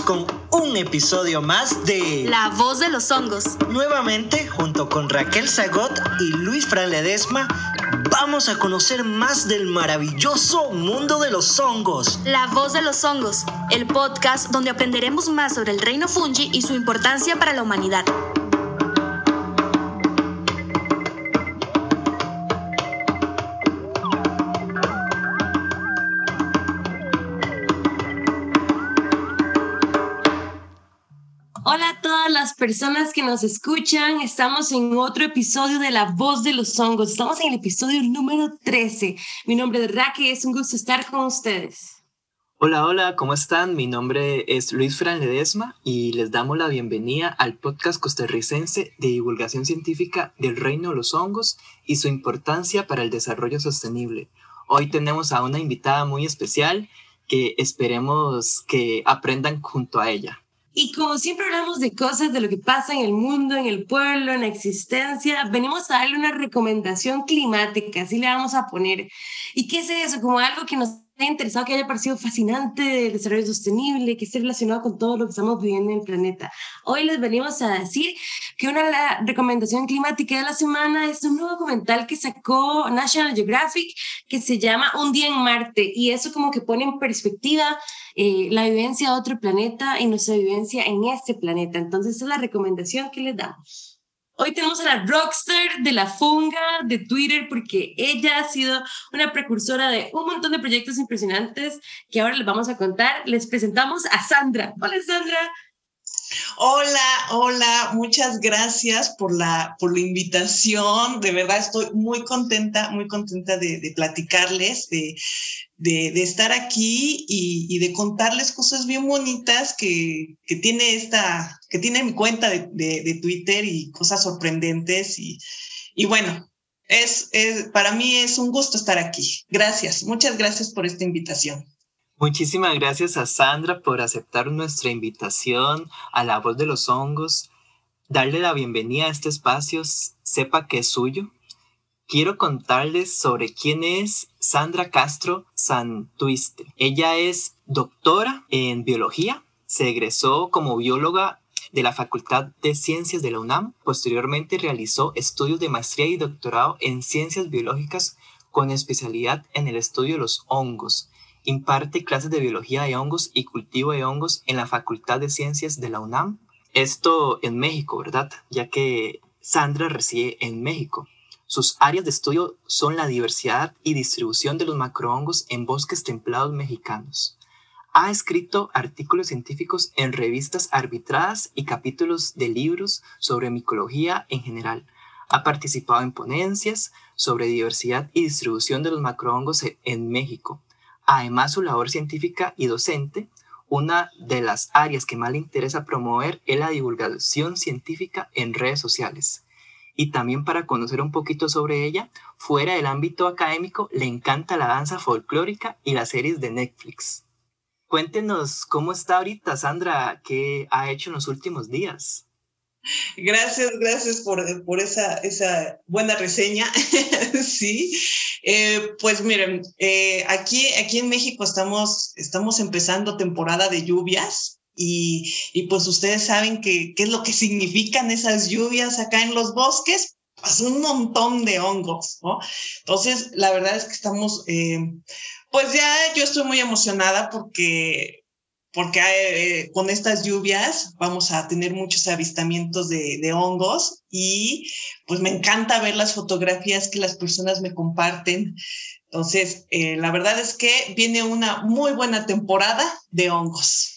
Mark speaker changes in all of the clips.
Speaker 1: Con un episodio más de
Speaker 2: La voz de los hongos.
Speaker 1: Nuevamente, junto con Raquel Zagot y Luis Fran Ledesma, vamos a conocer más del maravilloso mundo de los hongos.
Speaker 2: La voz de los hongos, el podcast donde aprenderemos más sobre el reino fungi y su importancia para la humanidad.
Speaker 3: Personas que nos escuchan. Estamos en otro episodio de La Voz de los Hongos. Estamos en el episodio número 13. Mi nombre es Raque es un gusto estar con ustedes.
Speaker 4: Hola, hola, ¿cómo están? Mi nombre es Luis Fran Ledesma y les damos la bienvenida al podcast costarricense de divulgación científica del reino de los hongos y su importancia para el desarrollo sostenible. Hoy tenemos a una invitada muy especial que esperemos que aprendan junto a ella.
Speaker 3: Y como siempre hablamos de cosas, de lo que pasa en el mundo, en el pueblo, en la existencia, venimos a darle una recomendación climática, así le vamos a poner. ¿Y qué es eso? Como algo que nos ha interesado, que haya parecido fascinante del desarrollo sostenible, que esté relacionado con todo lo que estamos viviendo en el planeta. Hoy les venimos a decir que una la recomendación climática de la semana es un nuevo documental que sacó National Geographic que se llama Un día en Marte y eso como que pone en perspectiva eh, la vivencia de otro planeta y nuestra vivencia en este planeta. Entonces, esa es la recomendación que les damos. Hoy tenemos a la rockstar de la funga de Twitter porque ella ha sido una precursora de un montón de proyectos impresionantes que ahora les vamos a contar. Les presentamos a Sandra. Hola Sandra.
Speaker 5: Hola, hola, muchas gracias por la, por la invitación. De verdad estoy muy contenta, muy contenta de, platicarles, de, de, de, estar aquí y, y, de contarles cosas bien bonitas que, que tiene esta, que tiene mi cuenta de, de Twitter y cosas sorprendentes. Y, y bueno, es, es, para mí es un gusto estar aquí. Gracias, muchas gracias por esta invitación.
Speaker 4: Muchísimas gracias a Sandra por aceptar nuestra invitación a La Voz de los Hongos, darle la bienvenida a este espacio, sepa que es suyo. Quiero contarles sobre quién es Sandra Castro Santuiste. Ella es doctora en biología, se egresó como bióloga de la Facultad de Ciencias de la UNAM. Posteriormente realizó estudios de maestría y doctorado en ciencias biológicas con especialidad en el estudio de los hongos imparte clases de biología de hongos y cultivo de hongos en la Facultad de Ciencias de la UNAM. Esto en México, ¿verdad? Ya que Sandra reside en México. Sus áreas de estudio son la diversidad y distribución de los macrohongos en bosques templados mexicanos. Ha escrito artículos científicos en revistas arbitradas y capítulos de libros sobre micología en general. Ha participado en ponencias sobre diversidad y distribución de los macrohongos en México Además, su labor científica y docente, una de las áreas que más le interesa promover es la divulgación científica en redes sociales. Y también para conocer un poquito sobre ella, fuera del ámbito académico, le encanta la danza folclórica y las series de Netflix. Cuéntenos cómo está ahorita, Sandra, qué ha hecho en los últimos días.
Speaker 5: Gracias, gracias por, por esa, esa buena reseña. sí, eh, pues miren, eh, aquí, aquí en México estamos, estamos empezando temporada de lluvias. Y, y pues ustedes saben que, qué es lo que significan esas lluvias acá en los bosques, pues un montón de hongos, ¿no? Entonces, la verdad es que estamos, eh, pues ya yo estoy muy emocionada porque porque eh, con estas lluvias vamos a tener muchos avistamientos de, hongos y pues me encanta ver las fotografías que las personas me comparten. Entonces, eh, la verdad es que viene una muy buena temporada de hongos.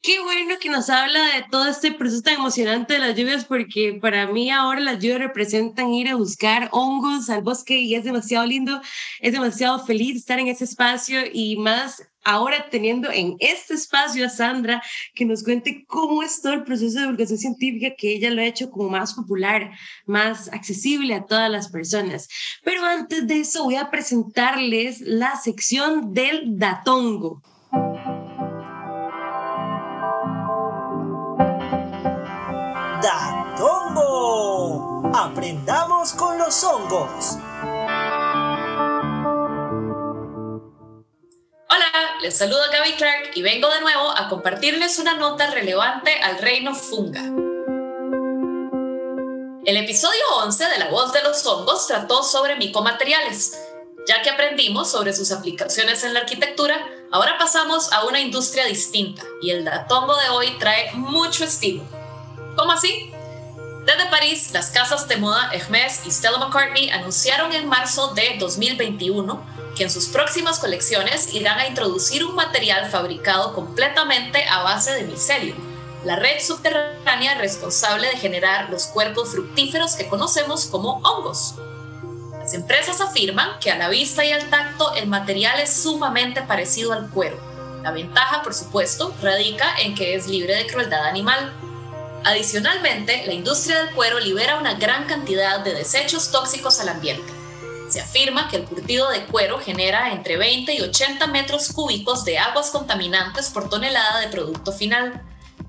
Speaker 3: Qué bueno que nos habla de todo este proceso tan emocionante de las lluvias, porque para mí ahora las lluvias representan ir a buscar hongos al bosque y es demasiado lindo, es demasiado feliz estar en ese espacio y más ahora teniendo en este espacio a Sandra que nos cuente cómo es todo el proceso de divulgación científica que ella lo ha hecho como más popular, más accesible a todas las personas. Pero antes de eso voy a presentarles la sección del datongo.
Speaker 1: Datongo. Aprendamos con los hongos.
Speaker 6: Les saluda Gaby Clark y vengo de nuevo a compartirles una nota relevante al reino funga. El episodio 11 de La voz de los hongos trató sobre micomateriales. Ya que aprendimos sobre sus aplicaciones en la arquitectura, ahora pasamos a una industria distinta y el datongo de hoy trae mucho estilo. ¿Cómo así? Desde París, las casas de moda Hermès y Stella McCartney anunciaron en marzo de 2021 que en sus próximas colecciones irán a introducir un material fabricado completamente a base de micelio, la red subterránea responsable de generar los cuerpos fructíferos que conocemos como hongos. Las empresas afirman que a la vista y al tacto el material es sumamente parecido al cuero. La ventaja, por supuesto, radica en que es libre de crueldad animal Adicionalmente, la industria del cuero libera una gran cantidad de desechos tóxicos al ambiente. Se afirma que el curtido de cuero genera entre 20 y 80 metros cúbicos de aguas contaminantes por tonelada de producto final.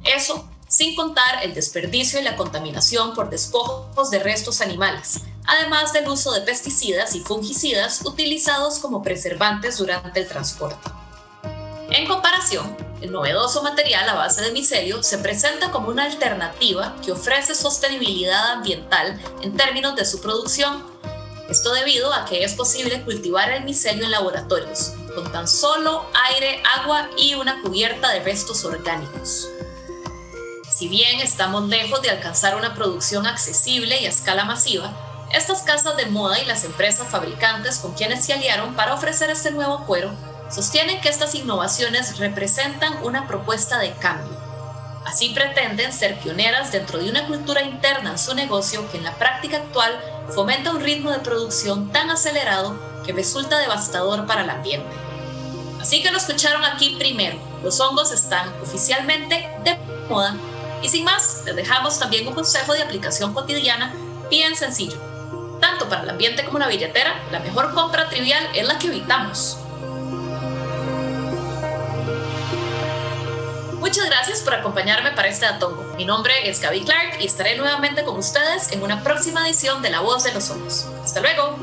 Speaker 6: Eso sin contar el desperdicio y la contaminación por despojos de restos animales, además del uso de pesticidas y fungicidas utilizados como preservantes durante el transporte. En comparación, el novedoso material a base de micelio se presenta como una alternativa que ofrece sostenibilidad ambiental en términos de su producción. Esto debido a que es posible cultivar el micelio en laboratorios, con tan solo aire, agua y una cubierta de restos orgánicos. Si bien estamos lejos de alcanzar una producción accesible y a escala masiva, estas casas de moda y las empresas fabricantes con quienes se aliaron para ofrecer este nuevo cuero sostienen que estas innovaciones representan una propuesta de cambio. Así pretenden ser pioneras dentro de una cultura interna en su negocio que en la práctica actual fomenta un ritmo de producción tan acelerado que resulta devastador para el ambiente. Así que lo escucharon aquí primero. Los hongos están oficialmente de moda. Y sin más, les dejamos también un consejo de aplicación cotidiana bien sencillo. Tanto para el ambiente como la billetera, la mejor compra trivial es la que evitamos. Muchas gracias por acompañarme para este atongo. Mi nombre es Gaby Clark y estaré nuevamente con ustedes en una próxima edición de La Voz de los Ojos. Hasta luego.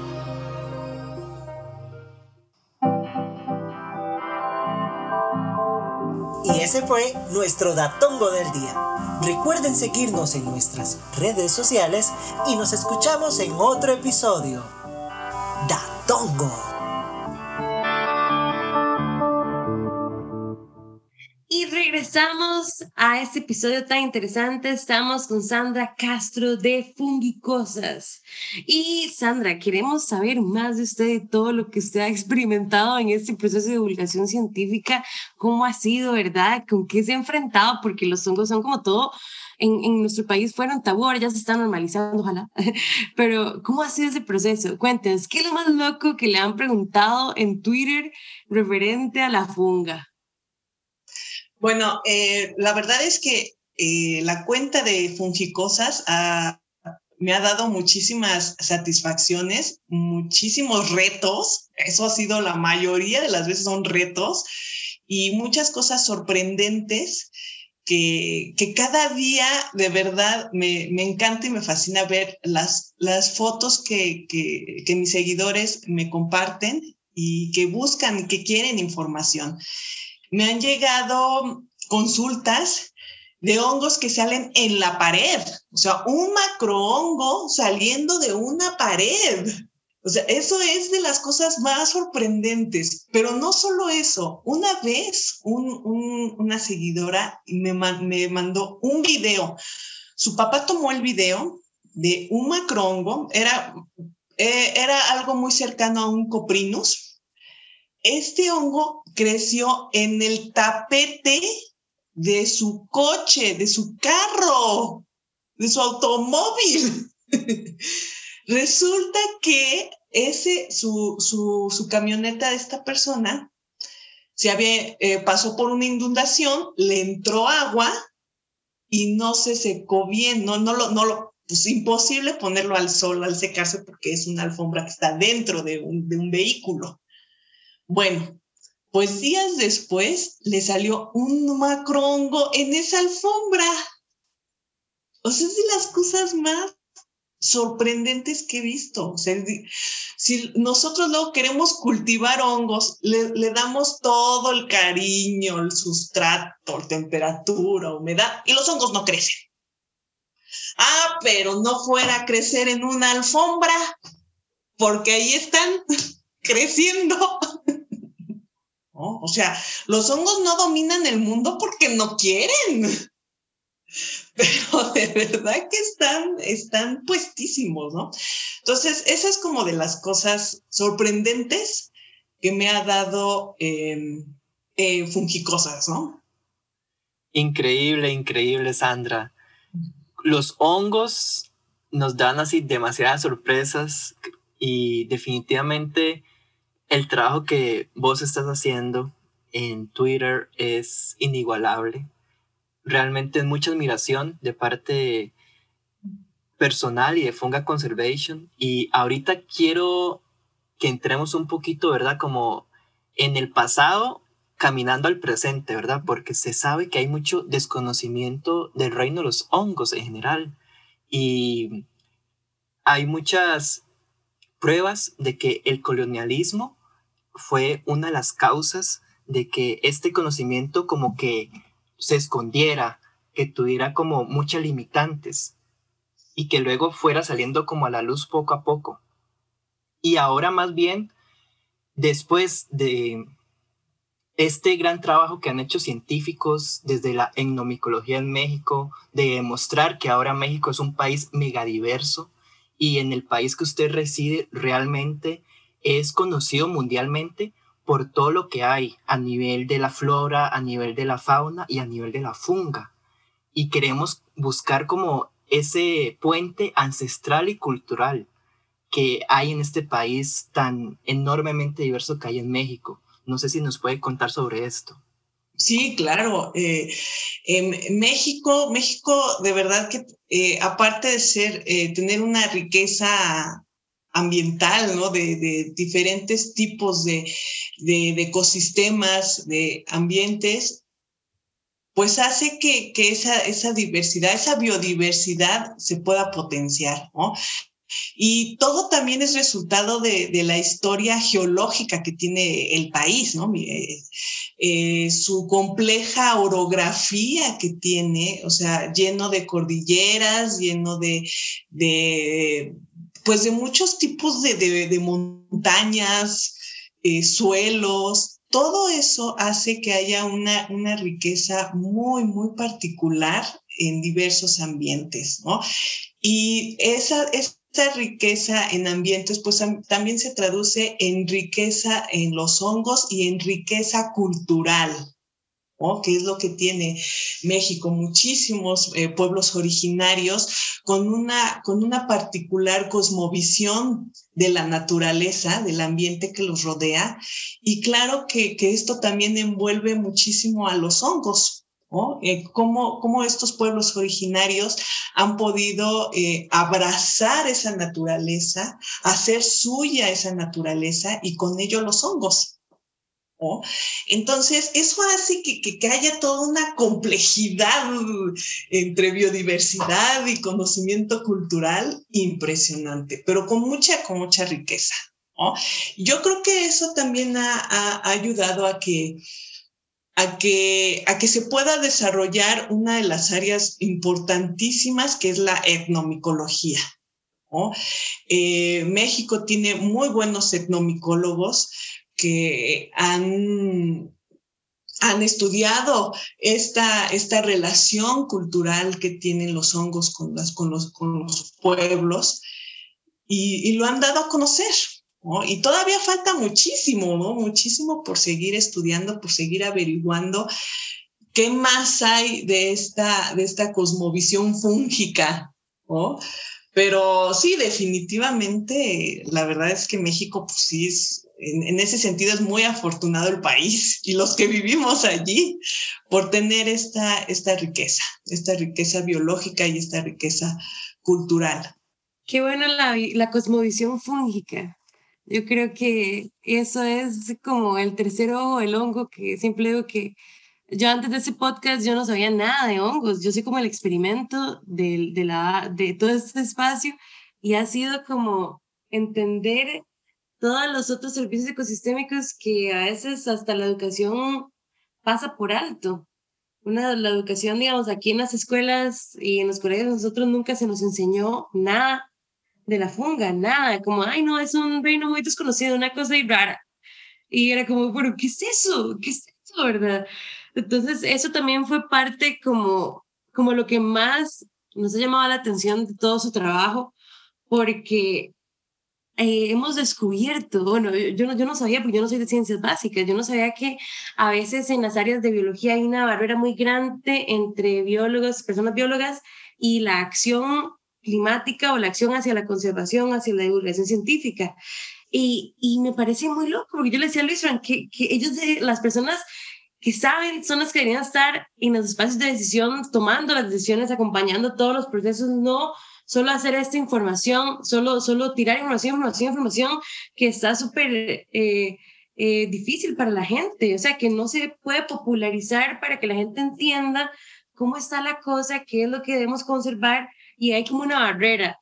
Speaker 1: Y ese fue nuestro datongo del día. Recuerden seguirnos en nuestras redes sociales y nos escuchamos en otro episodio. Datongo.
Speaker 3: Regresamos a este episodio tan interesante. Estamos con Sandra Castro de Fungicosas. Y Sandra, queremos saber más de usted, de todo lo que usted ha experimentado en este proceso de divulgación científica. ¿Cómo ha sido, verdad? ¿Con qué se ha enfrentado? Porque los hongos son como todo. En, en nuestro país fueron tabú, ahora ya se están normalizando, ojalá. Pero, ¿cómo ha sido ese proceso? Cuéntenos, ¿qué es lo más loco que le han preguntado en Twitter referente a la funga?
Speaker 5: Bueno, eh, la verdad es que eh, la cuenta de Fungicosas me ha dado muchísimas satisfacciones, muchísimos retos. Eso ha sido la mayoría de las veces son retos y muchas cosas sorprendentes que, que cada día de verdad me, me, encanta y me fascina ver las, las fotos que, que, que mis seguidores me comparten y que buscan, que quieren información me han llegado consultas de hongos que salen en la pared, o sea, un macrohongo saliendo de una pared. O sea, eso es de las cosas más sorprendentes, pero no solo eso. Una vez una seguidora me, me mandó un video. Su papá tomó el video de un macrohongo, era, eh, era algo muy cercano a un coprinus. Este hongo creció en el tapete de su coche, de su carro, de su automóvil. Resulta que ese, su, su, su, camioneta de esta persona se había, eh, pasó por una inundación, le entró agua y no se secó bien, no, no lo, no lo, pues imposible ponerlo al sol al secarse porque es una alfombra que está dentro de un, de un vehículo. Bueno, pues días después le salió un macrongo en esa alfombra. O sea, es de las cosas más sorprendentes que he visto. O sea, si nosotros luego queremos cultivar hongos, le, le, damos todo el cariño, el sustrato, temperatura, humedad, y los hongos no crecen. Ah, pero no fuera a crecer en una alfombra, porque ahí están creciendo. O sea, los hongos no dominan el mundo porque no quieren pero de verdad que están, están puestísimos, ¿no? Entonces, esa es como de las cosas sorprendentes que me ha dado eh, eh, Fungicosas, ¿no?
Speaker 4: Increíble, increíble, Sandra. Los hongos nos dan así demasiadas sorpresas y definitivamente el trabajo que vos estás haciendo en Twitter es inigualable realmente es mucha admiración de parte personal y de Funga Conservation. Y ahorita quiero que entremos un poquito, ¿verdad? Como en el pasado, caminando al presente, ¿verdad? Porque se sabe que hay mucho desconocimiento del reino de los hongos en general. Y hay muchas pruebas de que el colonialismo fue una de las causas de que este conocimiento como que se escondiera, que tuviera como muchas limitantes y que luego fuera saliendo como a la luz poco a poco. Y ahora más bien, después de este gran trabajo que han hecho científicos desde la etnomicología en México, de demostrar que ahora México es un país megadiverso y en el país que usted reside realmente es conocido mundialmente por todo lo que hay a nivel de la flora, a nivel de la fauna y a nivel de la funga. Y queremos buscar como ese puente ancestral y cultural que hay en este país tan enormemente diverso que hay en México. No sé si nos puede contar sobre esto.
Speaker 5: Sí, claro. Eh, en México, México de verdad que eh, aparte de ser, eh, tener una riqueza ambiental, ¿no? De, diferentes tipos de, ecosistemas, de ambientes, pues hace que, esa, diversidad, esa biodiversidad se pueda potenciar, ¿no? Y todo también es resultado de, la historia geológica que tiene el país, ¿no? Eh, eh, su compleja orografía que tiene, o sea, lleno de cordilleras, lleno de, pues de muchos tipos de, montañas, eh, suelos, todo eso hace que haya una, una riqueza muy, muy particular en diversos ambientes, ¿no? Y esa, esa riqueza en ambientes, pues también se traduce en riqueza en los hongos y en riqueza cultural, que es lo que tiene México, muchísimos eh, pueblos originarios con una, con una particular cosmovisión de la naturaleza, del ambiente que los rodea. Y claro que, esto también envuelve muchísimo a los hongos. ¿no? Eh, cómo, estos pueblos originarios han podido eh, abrazar esa naturaleza, hacer suya esa naturaleza y con ello los hongos. Entonces, eso hace que, que, haya toda una complejidad entre biodiversidad y conocimiento cultural impresionante, pero con mucha, con mucha riqueza. Yo creo que eso también ha, ayudado a que, a, que, a que se pueda desarrollar una de las áreas importantísimas que es la etnomicología. Eh, México tiene muy buenos etnomicólogos que han, han estudiado esta, esta relación cultural que tienen los hongos con, las, con, los, con los pueblos y, lo han dado a conocer. Y todavía falta muchísimo, ¿no? Muchísimo por seguir estudiando, por seguir averiguando qué más hay de esta, de esta cosmovisión fúngica, Pero sí, definitivamente, la verdad es que México, pues sí, es, en, ese sentido es muy afortunado el país y los que vivimos allí por tener esta, esta riqueza, esta riqueza biológica y esta riqueza cultural.
Speaker 3: Qué bueno la, la cosmovisión fúngica. Yo creo que eso es como el tercero el hongo, que siempre digo que yo antes de ese podcast yo no sabía nada de hongos. Yo soy como el experimento de, de, la, de todo este espacio y ha sido como entender todos los otros servicios ecosistémicos que a veces hasta la educación pasa por alto. Una, la educación, digamos, aquí en las escuelas y en los colegios, nosotros nunca se nos enseñó nada de la funga, nada, como, ay, no, es un reino muy desconocido, una cosa rara. Y era como, pero, ¿qué es eso? ¿Qué es eso, verdad? Entonces, eso también fue parte como, como lo que más nos ha llamado la atención de todo su trabajo, porque eh, hemos descubierto, bueno, yo no, yo no sabía, porque yo no soy de ciencias básicas, yo no sabía que a veces en las áreas de biología hay una barrera muy grande entre biólogos, personas biólogas y la acción climática o la acción hacia la conservación, hacia la divulgación científica. Y, y me parece muy loco, porque yo le decía a Luis que, que ellos, las personas que saben, son las que deberían estar en los espacios de decisión, tomando las decisiones, acompañando todos los procesos, no solo hacer esta información, solo, solo tirar información, información, información, que está súper eh, eh, difícil para la gente, o sea, que no se puede popularizar para que la gente entienda cómo está la cosa, qué es lo que debemos conservar, y hay como una barrera.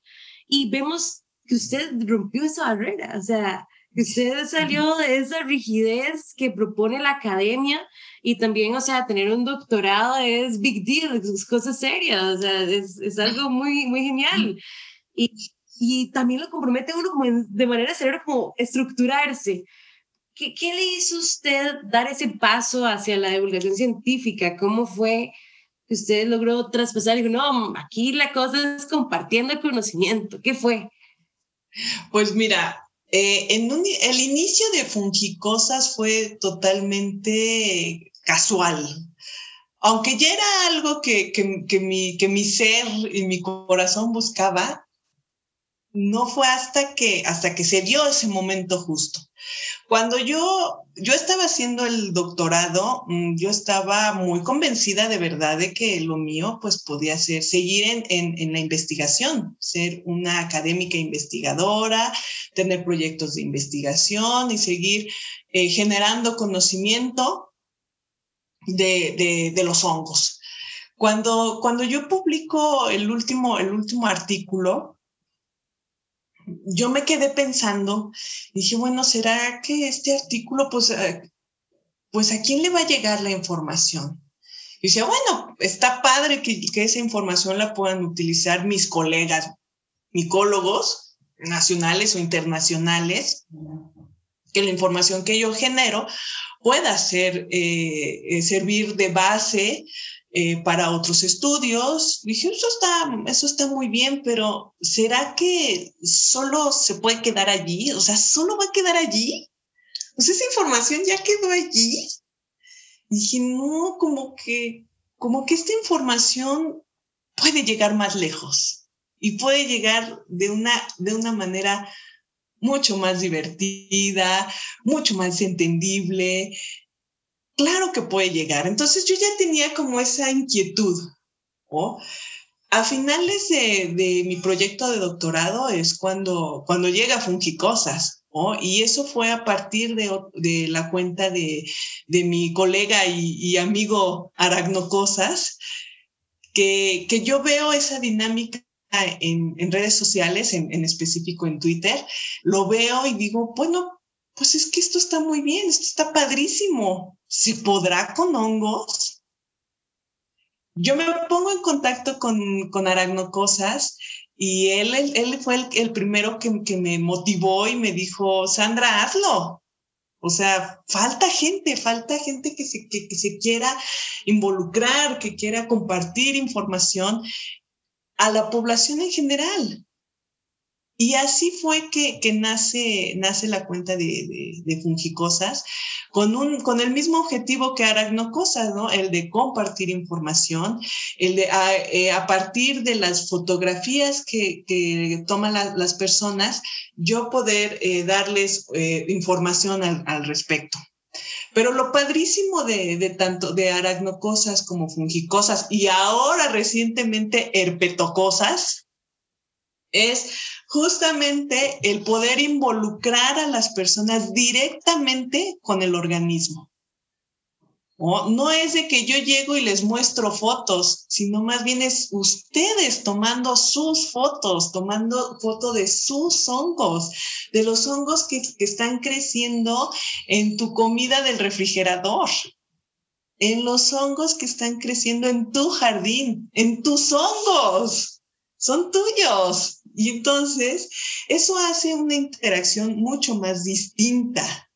Speaker 3: Y vemos que usted rompió esa barrera, o sea, que usted salió de esa rigidez que propone la academia y también, o sea, tener un doctorado es big deal, es cosa seria, o sea, es, es algo muy, muy genial. Y, y también lo compromete uno como de manera severa como estructurarse. ¿Qué, ¿Qué le hizo usted dar ese paso hacia la divulgación científica? ¿Cómo fue que usted logró traspasar y dijo, no, aquí la cosa es compartiendo el conocimiento? ¿Qué fue?
Speaker 5: Pues mira, eh, en el inicio de Fungicosas fue totalmente casual. Aunque ya era algo que, que, mi, que mi ser y mi corazón buscaba, no fue hasta que, hasta que se dio ese momento justo. Cuando yo, yo estaba haciendo el doctorado, mm, yo estaba muy convencida de verdad de que lo mío pues podía ser seguir en, en, en la investigación, ser una académica investigadora, tener proyectos de investigación y seguir eh, generando conocimiento de, de, los hongos. Cuando, cuando yo publico el último, el último artículo, yo me quedé pensando, dije, bueno, ¿será que este artículo, pues, eh, pues a quién le va a llegar la información? Y decía, bueno, está padre que, que esa información la puedan utilizar mis colegas micólogos nacionales o internacionales, que la información que yo genero pueda ser, eh, eh servir de base eh, para otros estudios. Dije, eso está, eso está muy bien, pero ¿será que solo se puede quedar allí? O sea, ¿solo va a quedar allí? Pues esa información ya quedó allí. dije, no, como que, como que esta información puede llegar más lejos y puede llegar de una, de una manera mucho más divertida, mucho más entendible, claro que puede llegar. Entonces yo ya tenía como esa inquietud. A finales de, mi proyecto de doctorado es cuando, cuando llega Fungicosas. Y eso fue a partir de, la cuenta de, mi colega y, amigo Aracnocosas, que, que yo veo esa dinámica en, redes sociales, en, en, específico en Twitter, lo veo y digo, bueno, pues es que esto está muy bien, esto está padrísimo. ¿Se podrá con hongos? Yo me pongo en contacto con, con Aracnocosas y él, él, fue el, primero que, que, me motivó y me dijo, Sandra, hazlo. O sea, falta gente, falta gente que se, que, que se quiera involucrar, que quiera compartir información a la población en general. Y así fue que, que nace, nace la cuenta de, de, Fungicosas con, un, con el mismo objetivo que Aracnocosas, ¿no? El de compartir información, el de a, eh, partir de las fotografías que, que toman las personas, yo poder eh, darles eh, información al, al, respecto. Pero lo padrísimo de, tanto de aracnocosas como fungicosas y ahora recientemente herpetocosas es justamente el poder involucrar a las personas directamente con el organismo. No es de que yo llego y les muestro fotos, sino más bien es ustedes tomando sus fotos, tomando foto de sus hongos, de los hongos que, que están creciendo en tu comida del refrigerador, en los hongos que están creciendo en tu jardín, en tus hongos, son tuyos. Y entonces eso hace una interacción mucho más distinta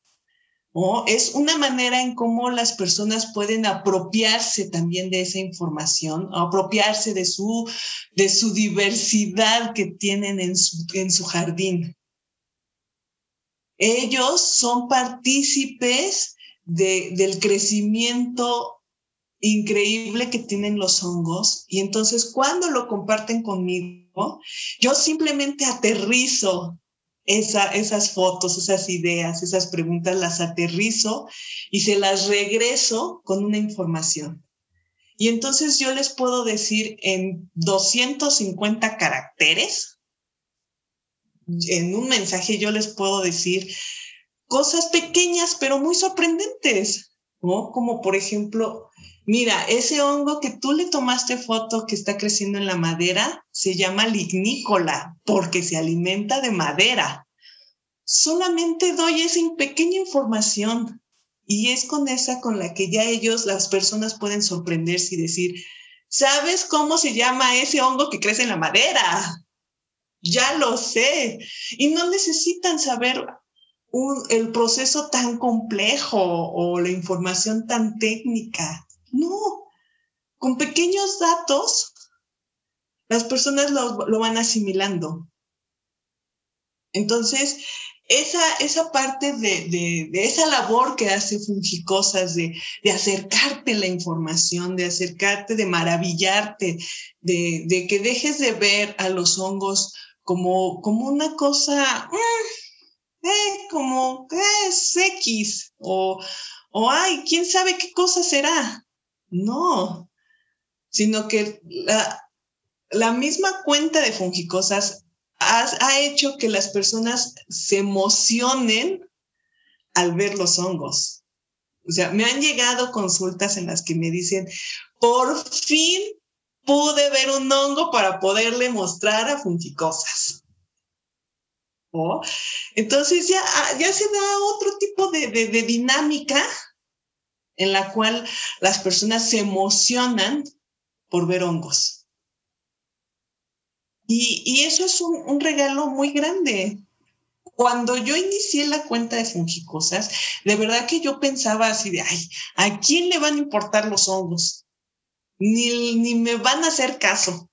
Speaker 5: es una manera en cómo las personas pueden apropiarse también de esa información, apropiarse de su, de su diversidad que tienen en su, en su jardín. Ellos son partícipes del crecimiento increíble que tienen los hongos y entonces cuando lo comparten conmigo, yo simplemente aterrizo esas fotos, esas ideas, esas preguntas, las aterrizo y se las regreso con una información. Y entonces yo les puedo decir en 250 caracteres, en un mensaje yo les puedo decir cosas pequeñas pero muy sorprendentes, ¿no? Como por ejemplo, mira, ese hongo que tú le tomaste foto que está creciendo en la madera se llama lignícola porque se alimenta de madera. Solamente doy esa pequeña información y es con esa con la que ya ellos, las personas pueden sorprenderse y decir, ¿sabes cómo se llama ese hongo que crece en la madera? Ya lo sé. Y no necesitan saber el proceso tan complejo o la información tan técnica. No, con pequeños datos, las personas lo, van asimilando. Entonces, esa, esa parte de, de, esa labor que hace Fungicosas, de, de acercarte la información, de acercarte, de maravillarte, de, de que dejes de ver a los hongos como, como una cosa, mm, eh, como eh, es X, o, o ay, quién sabe qué cosa será. No, sino que la, la misma cuenta de Fungicosas ha, hecho que las personas se emocionen al ver los hongos. O sea, me han llegado consultas en las que me dicen, por fin pude ver un hongo para poderle mostrar a Fungicosas. Entonces ya, ya se da otro tipo de, de dinámica en la cual las personas se emocionan por ver hongos. Y, eso es un, regalo muy grande. Cuando yo inicié la cuenta de Fungicosas, de verdad que yo pensaba así de, ay, ¿a quién le van a importar los hongos? Ni, ni me van a hacer caso.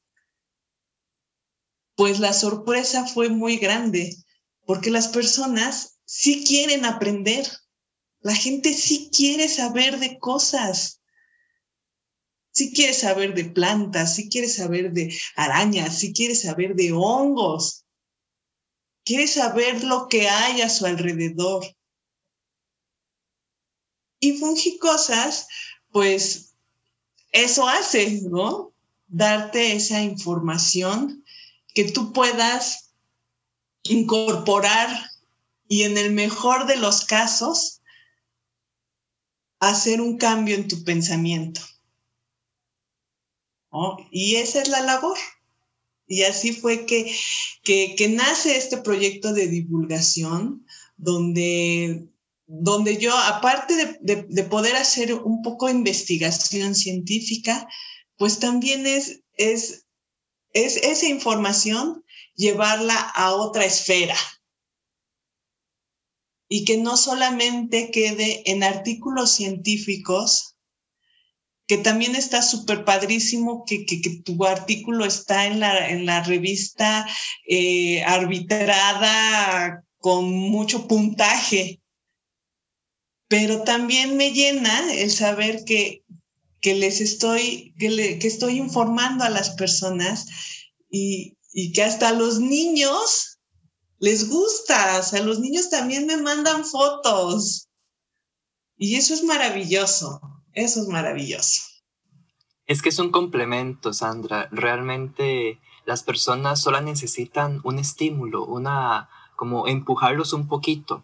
Speaker 5: Pues la sorpresa fue muy grande, porque las personas sí quieren aprender. La gente sí quiere saber de cosas si quieres saber de plantas, si quieres saber de arañas, si quieres saber de hongos, quieres saber lo que hay a su alrededor. Y fungicosas, pues eso hace, ¿no? Darte esa información que tú puedas incorporar y en el mejor de los casos, hacer un cambio en tu pensamiento. Y esa es la labor. Y así fue que, que, nace este proyecto de divulgación, donde, donde yo, aparte de, poder hacer un poco de investigación científica, pues también es, es, es esa información llevarla a otra esfera, y que no solamente quede en artículos científicos, que también está súper padrísimo que, que, tu artículo está en la, en la revista eh, arbitrada con mucho puntaje. Pero también me llena el saber que, que les estoy, que, que estoy informando a las personas y, y que hasta los niños les gusta, o sea, los niños también me mandan fotos. Y eso es maravilloso. Eso es maravilloso.
Speaker 4: Es que es un complemento, Sandra. Realmente las personas solo necesitan un estímulo, una, como empujarlos un poquito.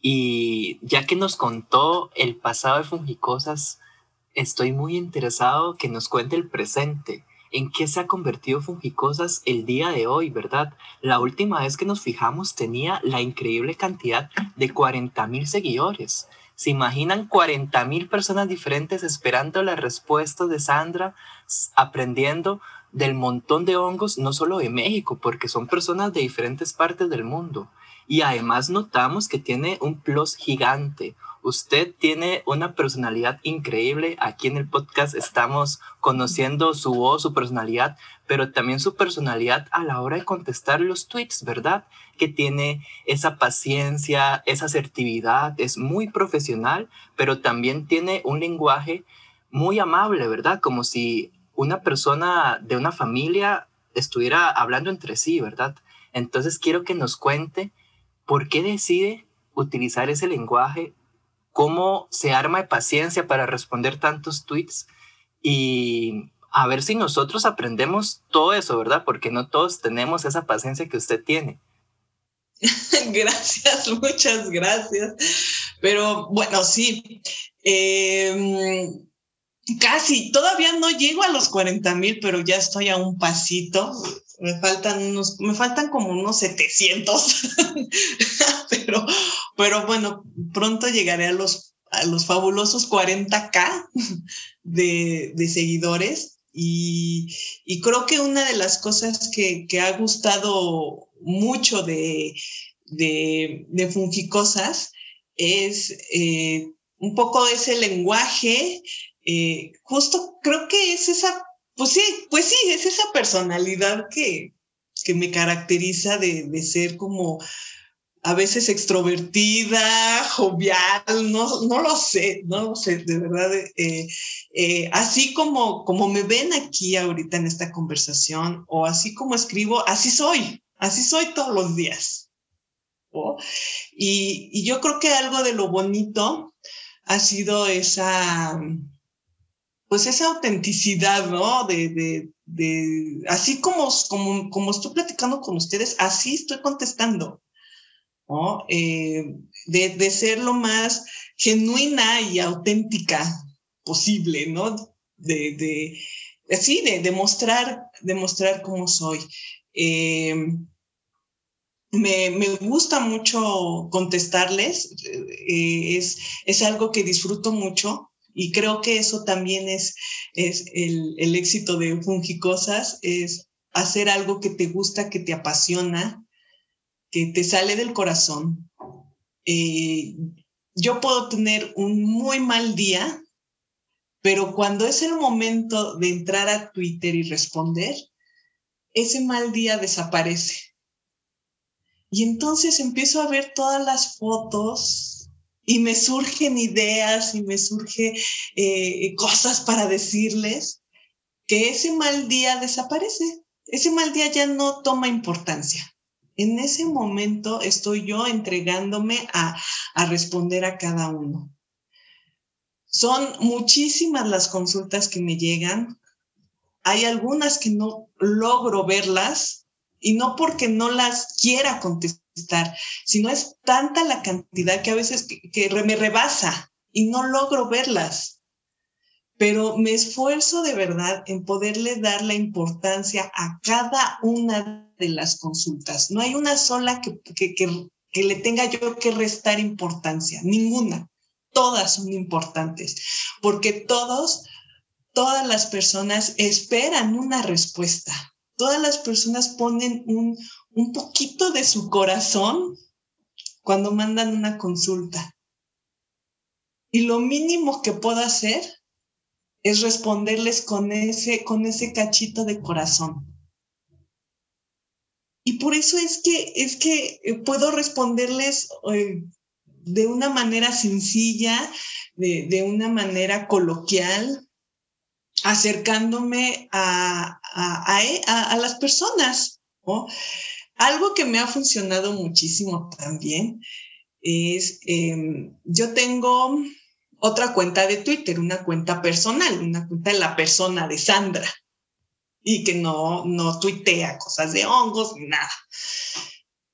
Speaker 4: Y ya que nos contó el pasado de Fungicosas, estoy muy interesado que nos cuente el presente. ¿En qué se ha convertido Fungicosas el día de hoy, verdad? La última vez que nos fijamos tenía la increíble cantidad de 40 mil seguidores. ¿Se imaginan 40 mil personas diferentes esperando las respuestas de Sandra, aprendiendo del montón de hongos, no solo de México, porque son personas de diferentes partes del mundo? Y además notamos que tiene un plus gigante, Usted tiene una personalidad increíble. Aquí en el podcast estamos conociendo su voz, su personalidad, pero también su personalidad a la hora de contestar los tweets, ¿verdad? Que tiene esa paciencia, esa asertividad, es muy profesional, pero también tiene un lenguaje muy amable, ¿verdad? Como si una persona de una familia estuviera hablando entre sí, ¿verdad? Entonces quiero que nos cuente por qué decide utilizar ese lenguaje cómo se arma de paciencia para responder tantos tweets y a ver si nosotros aprendemos todo eso, ¿verdad? Porque no todos tenemos esa paciencia que usted tiene.
Speaker 5: gracias, muchas gracias. Pero bueno, sí. Em, casi, todavía no llego a los 40 mil, pero ya estoy a un pasito. Me faltan unos, me faltan como unos 700. pero, pero bueno, pronto llegaré a los, a los fabulosos 40k de, de seguidores. Y, y, creo que una de las cosas que, que ha gustado mucho de, de, de Fungicosas es eh, un poco ese lenguaje, eh, justo creo que es esa, pues sí, pues sí, es esa personalidad que, que me caracteriza de, de ser como a veces extrovertida, jovial, no, no lo sé, no lo sé, de verdad. Eh, eh, así como, como me ven aquí ahorita en esta conversación o así como escribo, así soy, así soy todos los días. Y, y, yo creo que algo de lo bonito ha sido esa, pues esa autenticidad, ¿no? De, de, de así como, como, como estoy platicando con ustedes, así estoy contestando. Eh, de, ser lo más genuina y auténtica posible, ¿no? De, de sí, de demostrar, demostrar cómo soy. Eh, me, me, gusta mucho contestarles, eh, es, es algo que disfruto mucho y creo que eso también es, es el, el éxito de Fungicosas, es hacer algo que te gusta, que te apasiona, que te sale del corazón. Eh, yo puedo tener un muy mal día, pero cuando es el momento de entrar a Twitter y responder, ese mal día desaparece. Y entonces empiezo a ver todas las fotos y me surgen ideas y me surgen eh, cosas para decirles que ese mal día desaparece. Ese mal día ya no toma importancia en ese momento estoy yo entregándome a, responder a cada uno. Son muchísimas las consultas que me llegan. Hay algunas que no logro verlas y no porque no las quiera contestar, sino es tanta la cantidad que a veces que me rebasa y no logro verlas. Pero me esfuerzo de verdad en poderle dar la importancia a cada una de las consultas. No hay una sola que, que, le tenga yo que restar importancia, ninguna. Todas son importantes, porque todos, todas las personas esperan una respuesta. Todas las personas ponen un, un poquito de su corazón cuando mandan una consulta. Y lo mínimo que puedo hacer es responderles con ese, con ese cachito de corazón. Y por eso es que, es que eh, puedo responderles eh, de una manera sencilla, de, una manera coloquial, acercándome a, a, las personas. Algo que me ha funcionado muchísimo también es, em, yo tengo otra cuenta de Twitter, una cuenta personal, una cuenta de la persona de Sandra y que no, no tuitea cosas de hongos ni nada.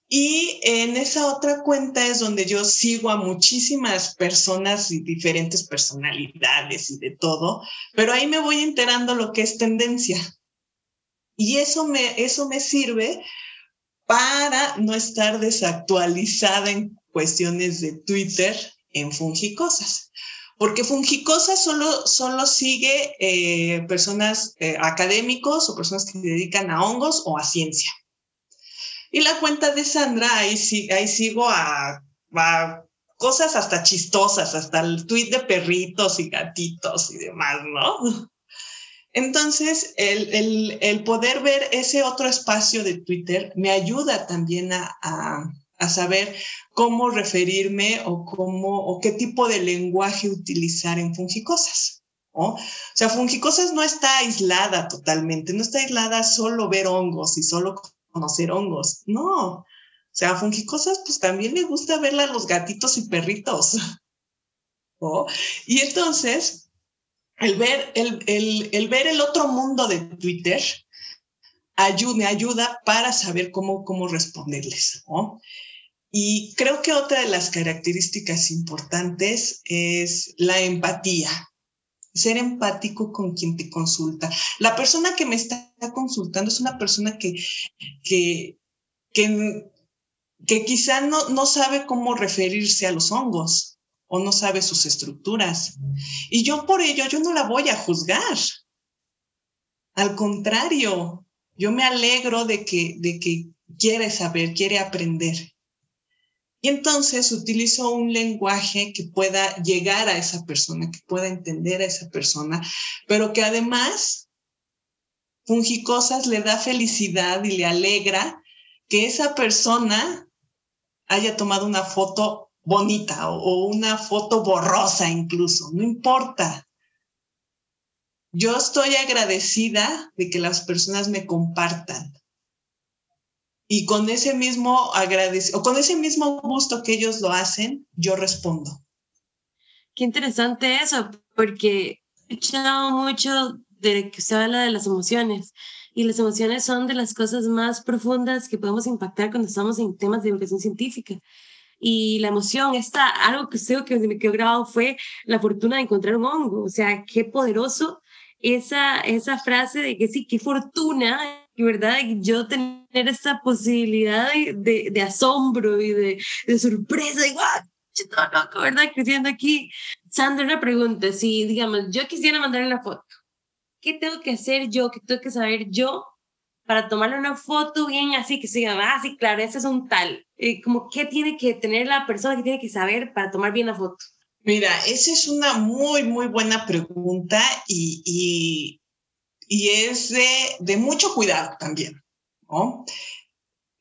Speaker 5: Y en esa otra cuenta es donde yo sigo a muchísimas personas y diferentes personalidades y de todo, pero ahí me voy enterando lo que es tendencia. Y eso me, eso me sirve para no estar desactualizada en cuestiones de Twitter en Fungicosas. Porque Fungicosas solo, solo sigue eh, personas eh, académicos o personas que se dedican a hongos o a ciencia. Y la cuenta de Sandra, ahí, ahí sigo a, a cosas hasta chistosas, hasta el tweet de perritos y gatitos y demás, ¿no? Entonces, el, poder ver ese otro espacio de Twitter me ayuda también a, saber cómo referirme o, cómo, o qué tipo de lenguaje utilizar en Fungicosas. O sea, Fungicosas no está aislada totalmente, no está aislada solo ver hongos y solo conocer hongos, no. O sea, a Fungicosas pues también le gusta verla a los gatitos y perritos. Y entonces, el ver el, ver el otro mundo de Twitter ayuda, me ayuda para saber cómo, cómo responderles. Y creo que otra de las características importantes es la empatía, ser empático con quien te consulta. La persona que me está consultando es una persona que, que, que, que quizá no, no sabe cómo referirse a los hongos o no sabe sus estructuras. Y yo por ello, yo no la voy a juzgar. Al contrario, yo me alegro de que, de que quiere saber, quiere aprender. Y entonces utilizo un lenguaje que pueda llegar a esa persona, que pueda entender a esa persona, pero que además Fungicosas le da felicidad y le alegra que esa persona haya tomado una foto bonita o, una foto borrosa incluso, no importa. Yo estoy agradecida de que las personas me compartan. Y con ese mismo o con ese mismo gusto que ellos lo hacen, yo respondo.
Speaker 3: Qué interesante eso, porque he escuchado mucho de que se habla de las emociones y las emociones son de las cosas más profundas que podemos impactar cuando estamos en temas de educación científica y la emoción, está algo que creo que me quedó grabado fue la fortuna de encontrar un hongo, o sea, qué poderoso esa, esa frase de que sí, qué fortuna, ¿verdad? Yo tener esa posibilidad de, de, asombro y de, de sorpresa, y todo loco, ¿verdad? Creciendo aquí. Sandra, una pregunta, si, digamos, yo quisiera mandarle la foto, ¿qué tengo que hacer yo? ¿Qué tengo que saber yo para tomarle una foto bien así, que se diga, ah, sí, claro, ese es un tal. Eh, como, ¿qué tiene que tener la persona que tiene que saber para tomar bien la foto?
Speaker 5: Mira, esa es una muy, muy buena pregunta y, y, y es de, de, mucho cuidado también. ¿no?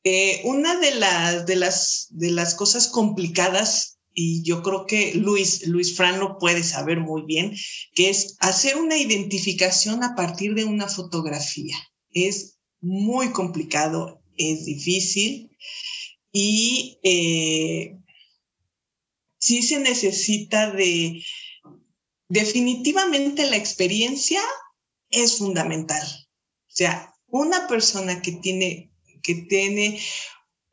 Speaker 5: Eh, una de las, de, las, de las cosas complicadas, y yo creo que Luis, Luis Fran lo puede saber muy bien, que es hacer una identificación a partir de una fotografía. Es muy complicado, es difícil y eh, sí se necesita de, definitivamente la experiencia es fundamental. O sea, una persona que tiene, que tiene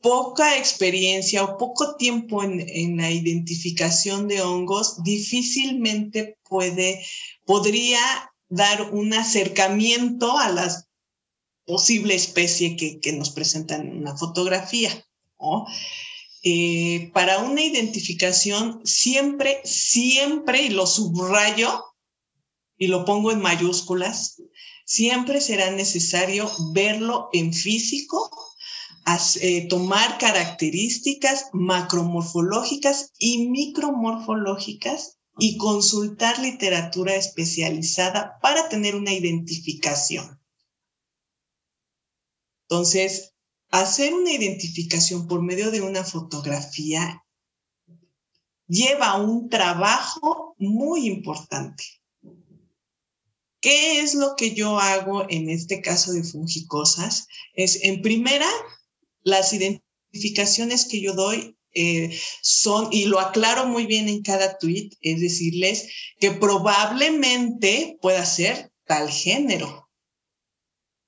Speaker 5: poca experiencia o poco tiempo en, en, la identificación de hongos, difícilmente puede, podría dar un acercamiento a las posible especie que, que nos presentan en una fotografía. Eh, para una identificación, siempre, siempre, y lo subrayo y lo pongo en mayúsculas, siempre será necesario verlo en físico, eh, tomar características macromorfológicas y micromorfológicas y consultar literatura especializada para tener una identificación. Entonces, hacer una identificación por medio de una fotografía lleva un trabajo muy importante. ¿Qué es lo que yo hago en este caso de fungicosas? Es, en primera, las identificaciones que yo doy eh, son, y lo aclaro muy bien en cada tweet, es decirles que probablemente pueda ser tal género,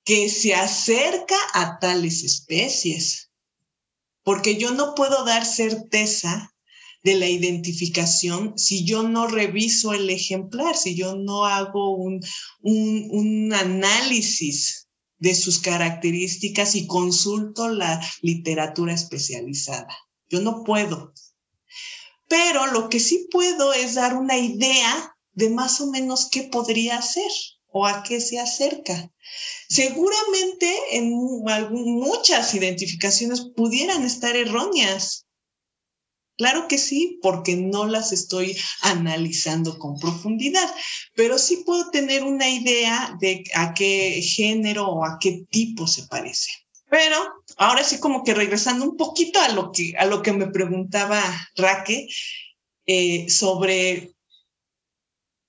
Speaker 5: que se acerca a tales especies. porque yo no puedo dar certeza de la identificación si yo no reviso el ejemplar, si yo no hago un, un, análisis de sus características y consulto la literatura especializada. Yo no puedo. Pero lo que sí puedo es dar una idea de más o menos qué podría ser o a qué se acerca. Seguramente en muchas identificaciones pudieran estar erróneas, Claro que sí, porque no las estoy analizando con profundidad, pero sí puedo tener una idea de a qué género o a qué tipo se parece. Pero ahora sí como que regresando un poquito a lo que, a lo que me preguntaba Raque eh, sobre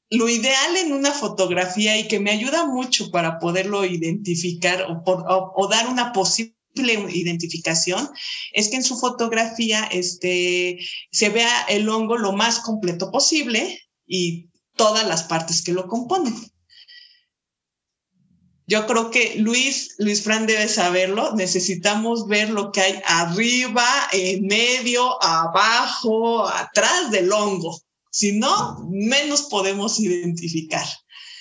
Speaker 5: lo ideal en una fotografía y que me ayuda mucho para poderlo identificar o dar una posible identificación es que en su fotografía este, se vea el hongo lo más completo posible y todas las partes que lo componen. Yo creo que Luis, Luis Fran debe saberlo. Necesitamos ver lo que hay arriba, en medio, abajo, atrás del hongo. Si no, menos podemos identificar.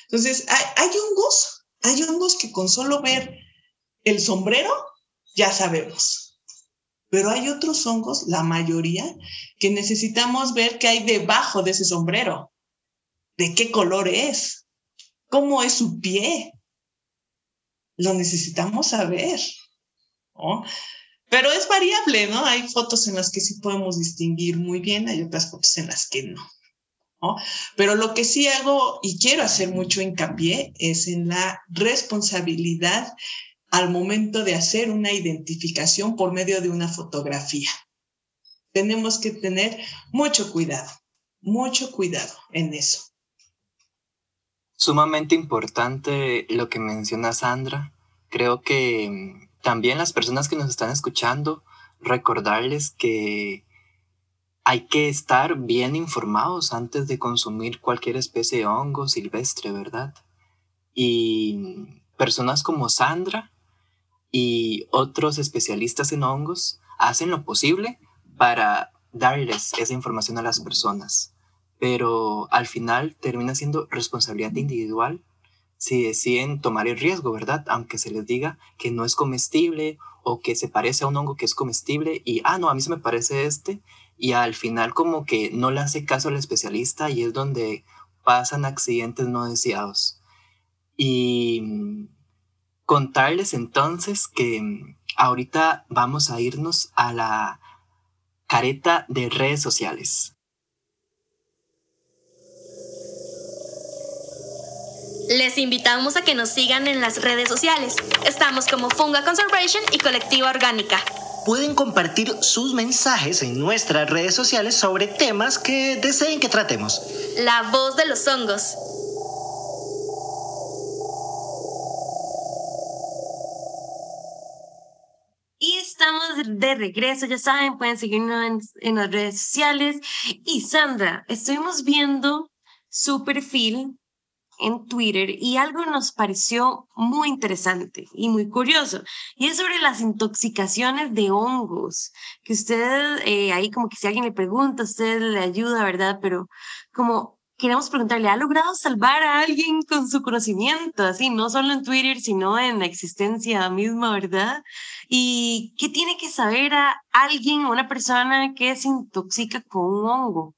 Speaker 5: Entonces, hay, hongos, hay hongos que con solo ver el sombrero ya sabemos. Pero hay otros hongos, la mayoría, que necesitamos ver qué hay debajo de ese sombrero. ¿De qué color es? ¿Cómo es su pie? Lo necesitamos saber. Pero es variable, ¿no? Hay fotos en las que sí podemos distinguir muy bien, hay otras fotos en las que no. ¿No? Pero lo que sí hago y quiero hacer mucho hincapié es en la responsabilidad al momento de hacer una identificación por medio de una fotografía. Tenemos que tener mucho cuidado, mucho cuidado en eso.
Speaker 4: Sumamente importante lo que menciona Sandra. Creo que mm, también las personas que nos están escuchando, recordarles que hay que estar bien informados antes de consumir cualquier especie de hongo silvestre, ¿verdad? Y personas como Sandra y otros especialistas en hongos hacen lo posible para darles esa información a las personas, pero al final termina siendo responsabilidad individual si deciden tomar el riesgo, ¿verdad? Aunque se les diga que no es comestible o que se parece a un hongo que es comestible y, ah, no, a mí se me parece este, y al final como que no le hace caso al especialista y es donde pasan accidentes no deseados. Y Contarles entonces que mm, ahorita vamos a irnos a la careta de redes sociales.
Speaker 2: Les invitamos a que nos sigan en las redes sociales. Estamos como Funga Conservation y Colectiva Orgánica.
Speaker 1: Pueden compartir sus mensajes en nuestras redes sociales sobre temas que deseen que tratemos.
Speaker 2: La voz de los hongos.
Speaker 3: de regreso, ya saben, pueden seguirnos en, las redes sociales. Y Sandra, estuvimos viendo su perfil en Twitter y algo nos pareció muy interesante y muy curioso. Y es sobre las intoxicaciones de hongos, que usted eh, ahí como que si alguien le pregunta, usted le ayuda, ¿verdad? Pero como queremos preguntarle, ¿ha logrado salvar a alguien con su conocimiento? Así, no solo en Twitter, sino en la existencia misma, ¿verdad? ¿Y qué tiene que saber a alguien, una persona que se intoxica con un hongo?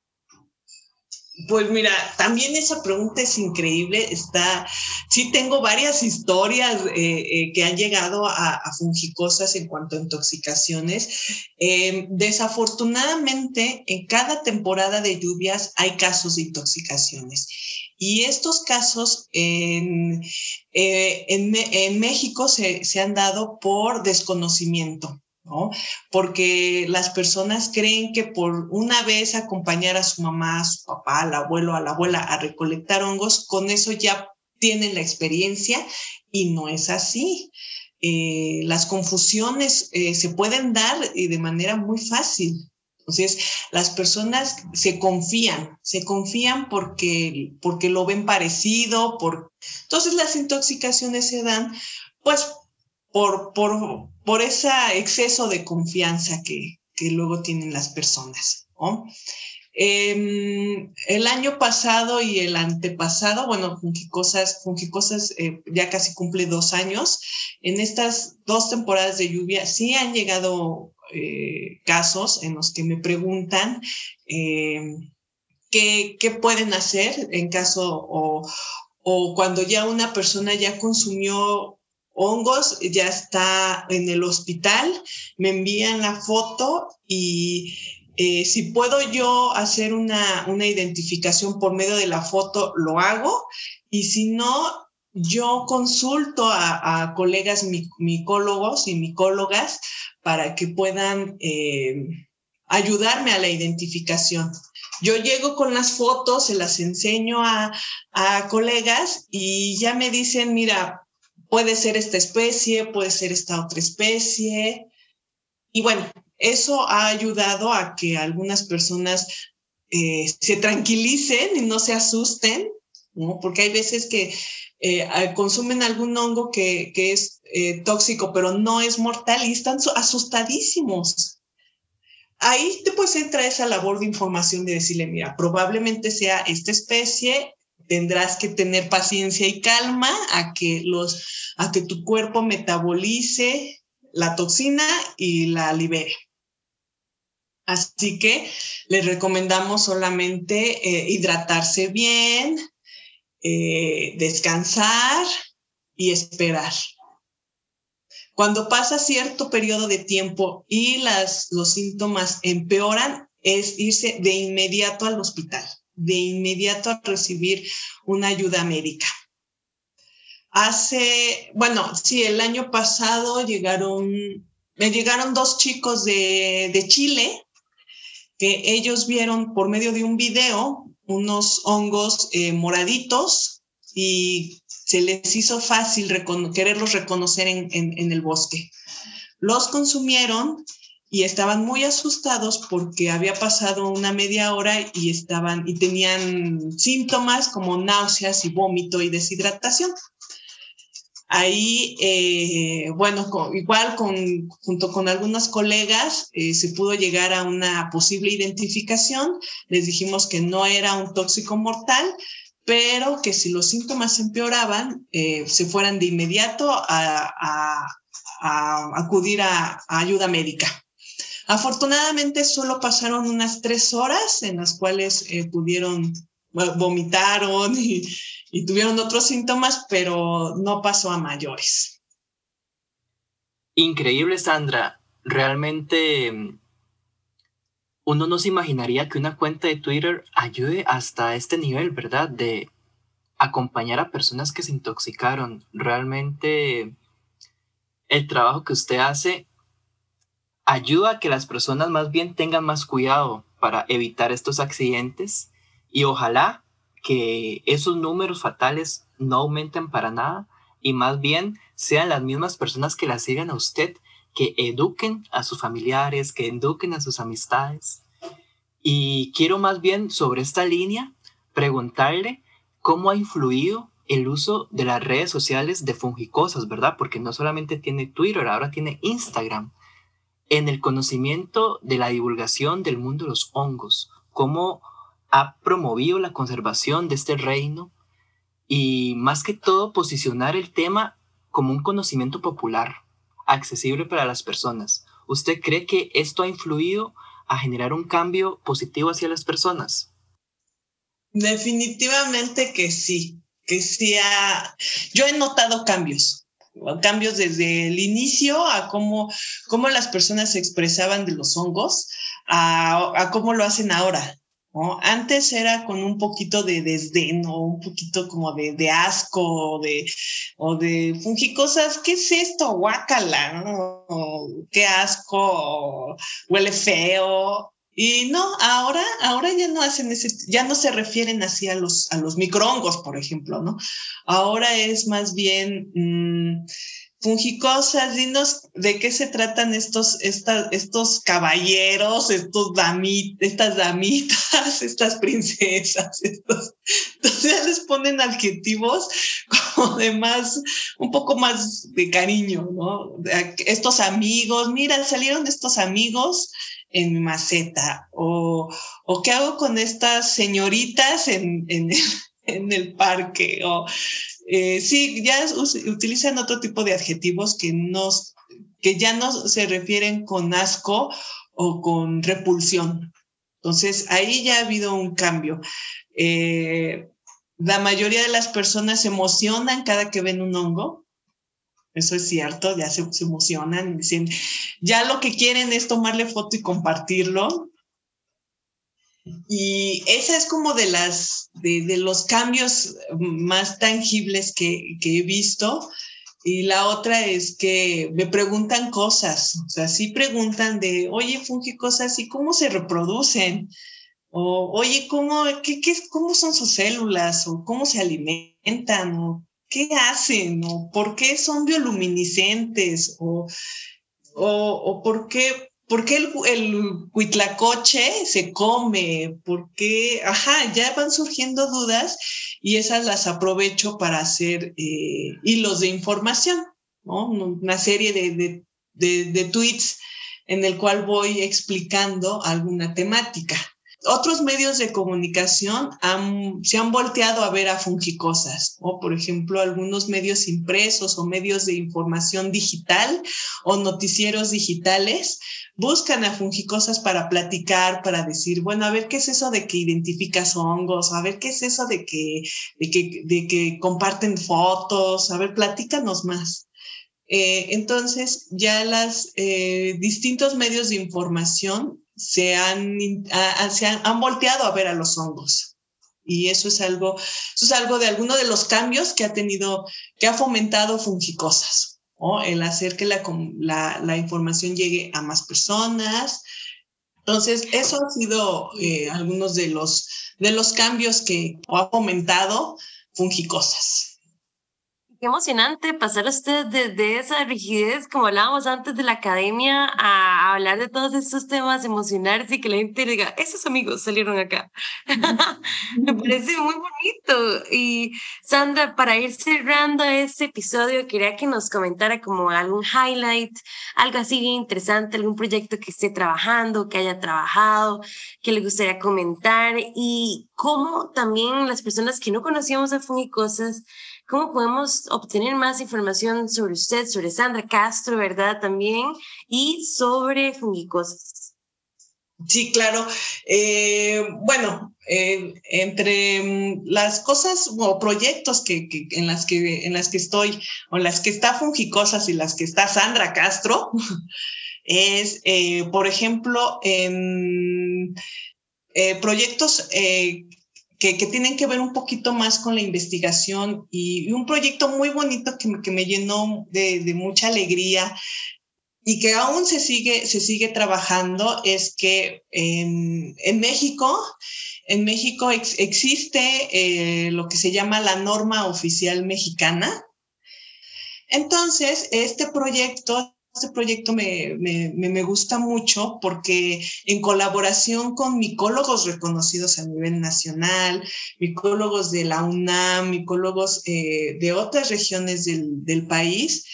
Speaker 5: Pues mira, también esa pregunta es increíble. Está, sí tengo varias historias eh, eh, que han llegado a, fungicosas en cuanto a intoxicaciones. Em, desafortunadamente, en cada temporada de lluvias hay casos de intoxicaciones. Y estos casos en, eh, en, México se, se han dado por desconocimiento. Porque las personas creen que por una vez acompañar a su mamá, a su papá, al abuelo, a la abuela a recolectar hongos, con eso ya tienen la experiencia y no es así. Eh, las confusiones eh, se pueden dar de manera muy fácil. Entonces, las personas se confían, se confían porque, porque lo ven parecido, por... entonces las intoxicaciones se dan, pues, por, por, por ese exceso de confianza que, que luego tienen las personas. Em, el año pasado y el antepasado, bueno, Fungicosas, Fungicosas eh, ya casi cumple dos años. En estas dos temporadas de lluvia sí han llegado eh, casos en los que me preguntan em, qué, qué, pueden hacer en caso o, o cuando ya una persona ya consumió hongos, ya está en el hospital, me envían la foto y eh, si puedo yo hacer una, una identificación por medio de la foto, lo hago. Y si no, yo consulto a, colegas micólogos y micólogas para que puedan eh, ayudarme a la identificación. Yo llego con las fotos, se las enseño a, a, colegas y ya me dicen, mira, puede ser esta especie, puede ser esta otra especie. Y bueno, eso ha ayudado a que algunas personas eh, se tranquilicen y no se asusten, ¿no? Porque hay veces que eh, consumen algún hongo que, es eh, tóxico, pero no es mortal y están asustadísimos. Ahí después entra esa labor de información de decirle, mira, probablemente sea esta especie, tendrás que tener paciencia y calma a que, los, a que tu cuerpo metabolice la toxina y la libere. Así que les recomendamos solamente eh, hidratarse bien, eh, descansar y esperar. Cuando pasa cierto periodo de tiempo y las, los síntomas empeoran, es irse de inmediato al hospital, de inmediato a recibir una ayuda médica. Hace, bueno, sí, el año pasado llegaron, me llegaron dos chicos de, de Chile que ellos vieron por medio de un video unos hongos eh, moraditos y se les hizo fácil quererlos reconocer en, en, el bosque. Los consumieron y estaban muy asustados porque había pasado una media hora y estaban y tenían síntomas como náuseas y vómito y deshidratación. Ahí, eh, bueno, igual con, junto con algunos colegas eh, se pudo llegar a una posible identificación. Les dijimos que no era un tóxico mortal, pero que si los síntomas empeoraban, eh, se fueran de inmediato a, acudir a, ayuda médica. Afortunadamente solo pasaron unas tres horas en las cuales pudieron, vomitaron y, y tuvieron otros síntomas, pero no pasó a mayores.
Speaker 4: Increíble, Sandra. Realmente uno no se imaginaría que una cuenta de Twitter ayude hasta este nivel, ¿verdad? De acompañar a personas que se intoxicaron. Realmente el trabajo que usted hace ayuda a que las personas más bien tengan más cuidado para evitar estos accidentes y ojalá que esos números fatales no aumenten para nada y más bien sean las mismas personas que la sigan a usted, que eduquen a sus familiares, que eduquen a sus amistades. Y quiero más bien sobre esta línea preguntarle cómo ha influido el uso de las redes sociales de Fungicosas, ¿verdad? Porque no solamente tiene Twitter, ahora tiene Instagram. En el conocimiento de la divulgación del mundo de los hongos, cómo ha promovido la conservación de este reino y más que todo posicionar el tema como un conocimiento popular, accesible para las personas. ¿Usted cree que esto ha influido a generar un cambio positivo hacia las personas?
Speaker 5: Definitivamente que sí, que sí. Yo he notado cambios, cambios desde el inicio a cómo, cómo las personas se expresaban de los hongos, a, a cómo lo hacen ahora. Antes era con un poquito de desdén o un poquito como de, de asco o de, o de fungicosas, ¿qué es esto? Guácala, qué asco, huele feo. Y no, ahora, ahora ya no hacen ese, ya no se refieren así a los, a los microhongos, por ejemplo, ¿no? Ahora es más bien, mm, Fungicosas, dinos de qué se tratan estos, estos caballeros, estos estas damitas, estas princesas, estos, entonces les ponen adjetivos como de más, un poco más de cariño, ¿no? Estos amigos, mira, salieron estos amigos en maceta, o, o qué hago con estas señoritas en, en, el parque, o eh, sí, ya utilizan otro tipo de adjetivos que, que ya no se refieren con asco o con repulsión. Entonces, ahí ya ha habido un cambio. Eh, la mayoría de las personas se emocionan cada que ven un hongo. Eso es cierto, ya se, se emocionan, dicen, ya lo que quieren es tomarle foto y compartirlo. Y esa es como de las de, los cambios más tangibles que, que, he visto. Y la otra es que me preguntan cosas, o sea, sí preguntan de, oye, fungi cosas, ¿y cómo se reproducen? O, oye, ¿cómo, qué, qué, ¿cómo son sus células? ¿O cómo se alimentan? ¿O qué hacen? ¿O por qué son bioluminiscentes? ¿O, o, por qué ¿Por qué el, el se come? ¿Por qué? Ajá, ya van surgiendo dudas y esas las aprovecho para hacer eh, hilos de información, ¿no? Una serie de, de, de, de tweets en el cual voy explicando alguna temática otros medios de comunicación se han volteado a ver a fungicosas, o por ejemplo algunos medios impresos o medios de información digital o noticieros digitales buscan a fungicosas para platicar, para decir, bueno, a ver qué es eso de que identificas hongos, a ver qué es eso de que, de que, comparten fotos, a ver, platícanos más. Eh, entonces, ya los eh, distintos medios de información se han, se han, volteado a ver a los hongos. Y eso es algo, eso es algo de alguno de los cambios que ha tenido, que ha fomentado Fungicosas, o el hacer que la, la, la, información llegue a más personas. Entonces, eso ha sido eh, algunos de los, de los cambios que ha fomentado Fungicosas.
Speaker 3: Qué emocionante pasar usted desde esa rigidez, como hablábamos antes de la academia, a hablar de todos estos temas emocionales y que la gente diga, esos amigos salieron acá. Me parece muy bonito. Y Sandra, para ir cerrando este episodio, quería que nos comentara como algún highlight, algo así bien interesante, algún proyecto que esté trabajando, que haya trabajado, que le gustaría comentar y cómo también las personas que no conocíamos a Fungicosas ¿Cómo podemos obtener más información sobre usted, sobre Sandra Castro, verdad? También, y sobre fungicosas.
Speaker 5: Sí, claro. Eh, bueno, eh, entre mm, las cosas o proyectos que, en, las que, en las que estoy, o en las que está Fungicosas y las que está Sandra Castro, es, eh, por ejemplo, en proyectos que, tienen que ver un poquito más con la investigación y, un proyecto muy bonito que, que me llenó de, de, mucha alegría y que aún se sigue, se sigue trabajando es que en, en México, en México existe eh, lo que se llama la norma oficial mexicana. Entonces, este proyecto este proyecto me, me, me, gusta mucho porque en colaboración con micólogos reconocidos a nivel nacional, micólogos de la UNAM, micólogos eh, de otras regiones del, del, país,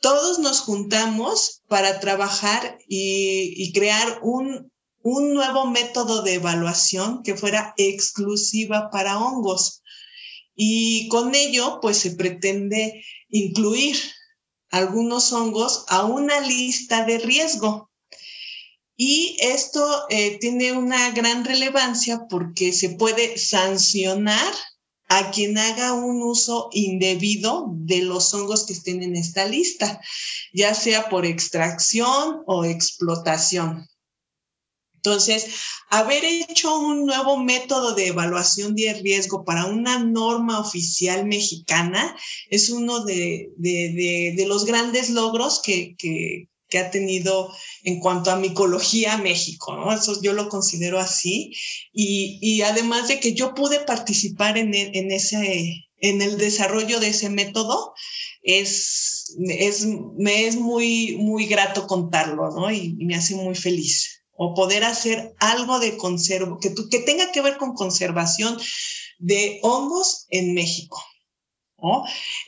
Speaker 5: todos nos juntamos para trabajar y, y crear un, un nuevo método de evaluación que fuera exclusiva para hongos. Y con ello, pues se pretende incluir algunos hongos a una lista de riesgo. Y esto eh, tiene una gran relevancia porque se puede sancionar a quien haga un uso indebido de los hongos que estén en esta lista, ya sea por extracción o explotación. Entonces, haber hecho un nuevo método de evaluación de riesgo para una norma oficial mexicana es uno de, los grandes logros que, ha tenido en cuanto a micología México, ¿no? Eso yo lo considero así. Y, además de que yo pude participar en, el desarrollo de ese método, es, me es muy, muy grato contarlo, ¿no? y me hace muy feliz o poder hacer algo de conservo, que, que tenga que ver con conservación de hongos en México.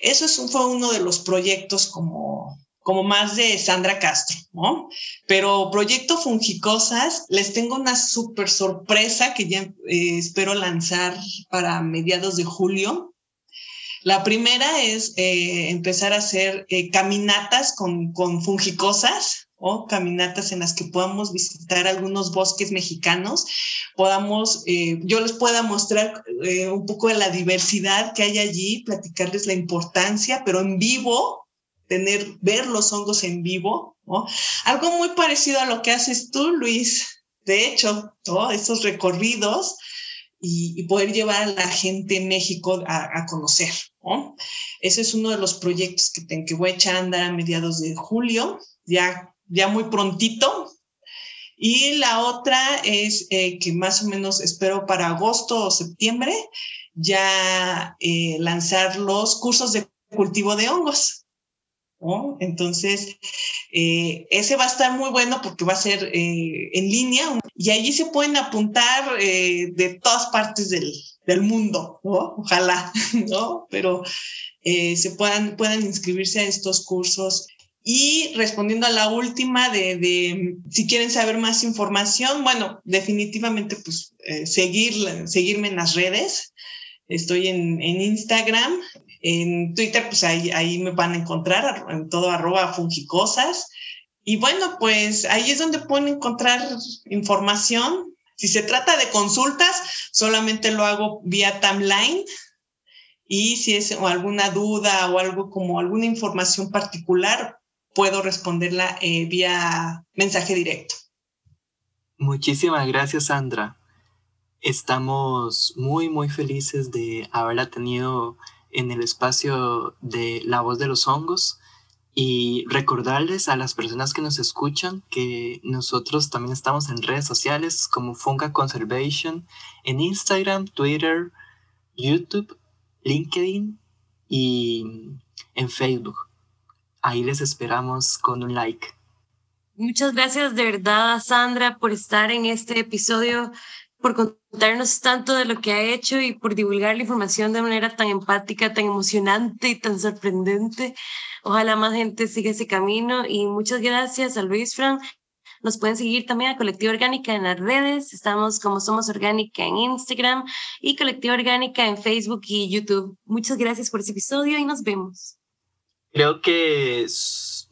Speaker 5: Eso es, fue uno de los proyectos como, como más de Sandra Castro, ¿no? Pero proyecto Fungicosas, les tengo una súper sorpresa que ya eh, espero lanzar para mediados de julio. La primera es eh, empezar a hacer eh, caminatas con, con fungicosas, o caminatas en las que podamos visitar algunos bosques mexicanos, podamos, eh, yo les pueda mostrar un poco de la diversidad que hay allí, platicarles la importancia, pero en vivo, tener, ver los hongos en vivo, ¿no? Algo muy parecido a lo que haces tú, Luis. De hecho, todos esos recorridos y, poder llevar a la gente en México a, conocer. Ese es uno de los proyectos que, que voy a echar a andar a mediados de julio, ya, ya muy prontito. Y la otra es eh, que más o menos espero para agosto o septiembre ya eh, lanzar los cursos de cultivo de hongos. Entonces, eh, ese va a estar muy bueno porque va a ser en línea y allí se pueden apuntar de todas partes del, del mundo. Ojalá, ¿no? Pero se puedan, puedan inscribirse a estos cursos. Y respondiendo a la última de, de si quieren saber más información, bueno, definitivamente pues seguir, seguirme en las redes. Estoy en, en Instagram, en Twitter, pues ahí, ahí me van a encontrar, en todo arroba fungicosas. Y bueno, pues ahí es donde pueden encontrar información. Si se trata de consultas, solamente lo hago vía timeline. Y si es alguna duda o algo como alguna información particular, puedo responderla eh, vía mensaje directo.
Speaker 4: Muchísimas gracias, Sandra. Estamos muy, muy felices de haberla tenido en el espacio de La Voz de los Hongos y recordarles a las personas que nos escuchan que nosotros también estamos en redes sociales como Funga Conservation en Instagram, Twitter, YouTube, LinkedIn y en Facebook. Ahí les esperamos con un like.
Speaker 3: Muchas gracias de verdad, Sandra, por estar en este episodio por contarnos tanto de lo que ha hecho y por divulgar la información de manera tan empática, tan emocionante y tan sorprendente. Ojalá más gente siga ese camino y muchas gracias a Luis Fran. Nos pueden seguir también a Colectiva Orgánica en las redes. Estamos como Somos Orgánica en Instagram y Colectiva Orgánica en Facebook y YouTube. Muchas gracias por ese episodio y nos vemos.
Speaker 4: Creo que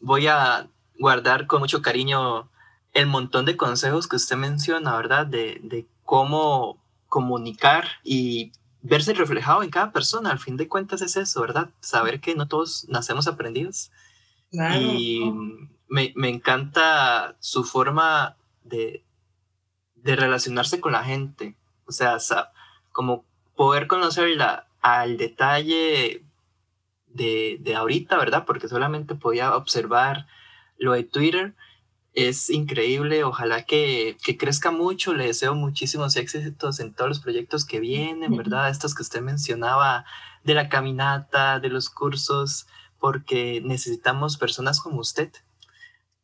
Speaker 4: voy a guardar con mucho cariño el montón de consejos que usted menciona, ¿verdad? De, de cómo comunicar y verse reflejado en cada persona. Al fin de cuentas es eso, ¿verdad? Saber que no todos nacemos aprendidos. Y me, me, encanta su forma de, de, relacionarse con la gente. O sea, como poder conocerla al detalle de, de ahorita, ¿verdad? Porque solamente podía observar lo de Twitter es increíble, ojalá que, que, crezca mucho, le deseo muchísimos éxitos en todos los proyectos que vienen, ¿verdad? Estos que usted mencionaba de la caminata, de los cursos, porque necesitamos personas como usted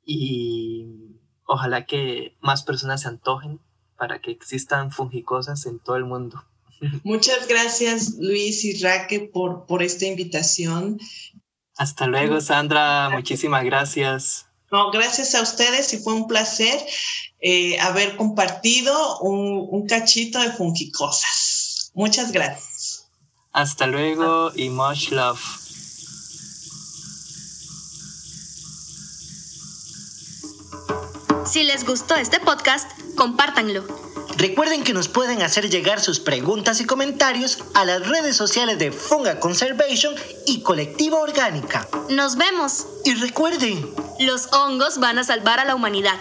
Speaker 4: y ojalá que más personas se antojen para que existan fungicosas en todo el mundo.
Speaker 5: Muchas gracias Luis y Raque por, por esta invitación.
Speaker 4: Hasta luego Sandra, muchísimas gracias.
Speaker 5: No, gracias a ustedes y fue un placer eh, haber compartido un, un, cachito de fungicosas. Muchas gracias.
Speaker 4: Hasta luego y much love.
Speaker 2: Si les gustó este podcast, compártanlo.
Speaker 1: Recuerden que nos pueden hacer llegar sus preguntas y comentarios a las redes sociales de Funga Conservation y Colectiva Orgánica.
Speaker 2: Nos vemos.
Speaker 1: Y recuerden,
Speaker 2: los hongos van a salvar a la humanidad.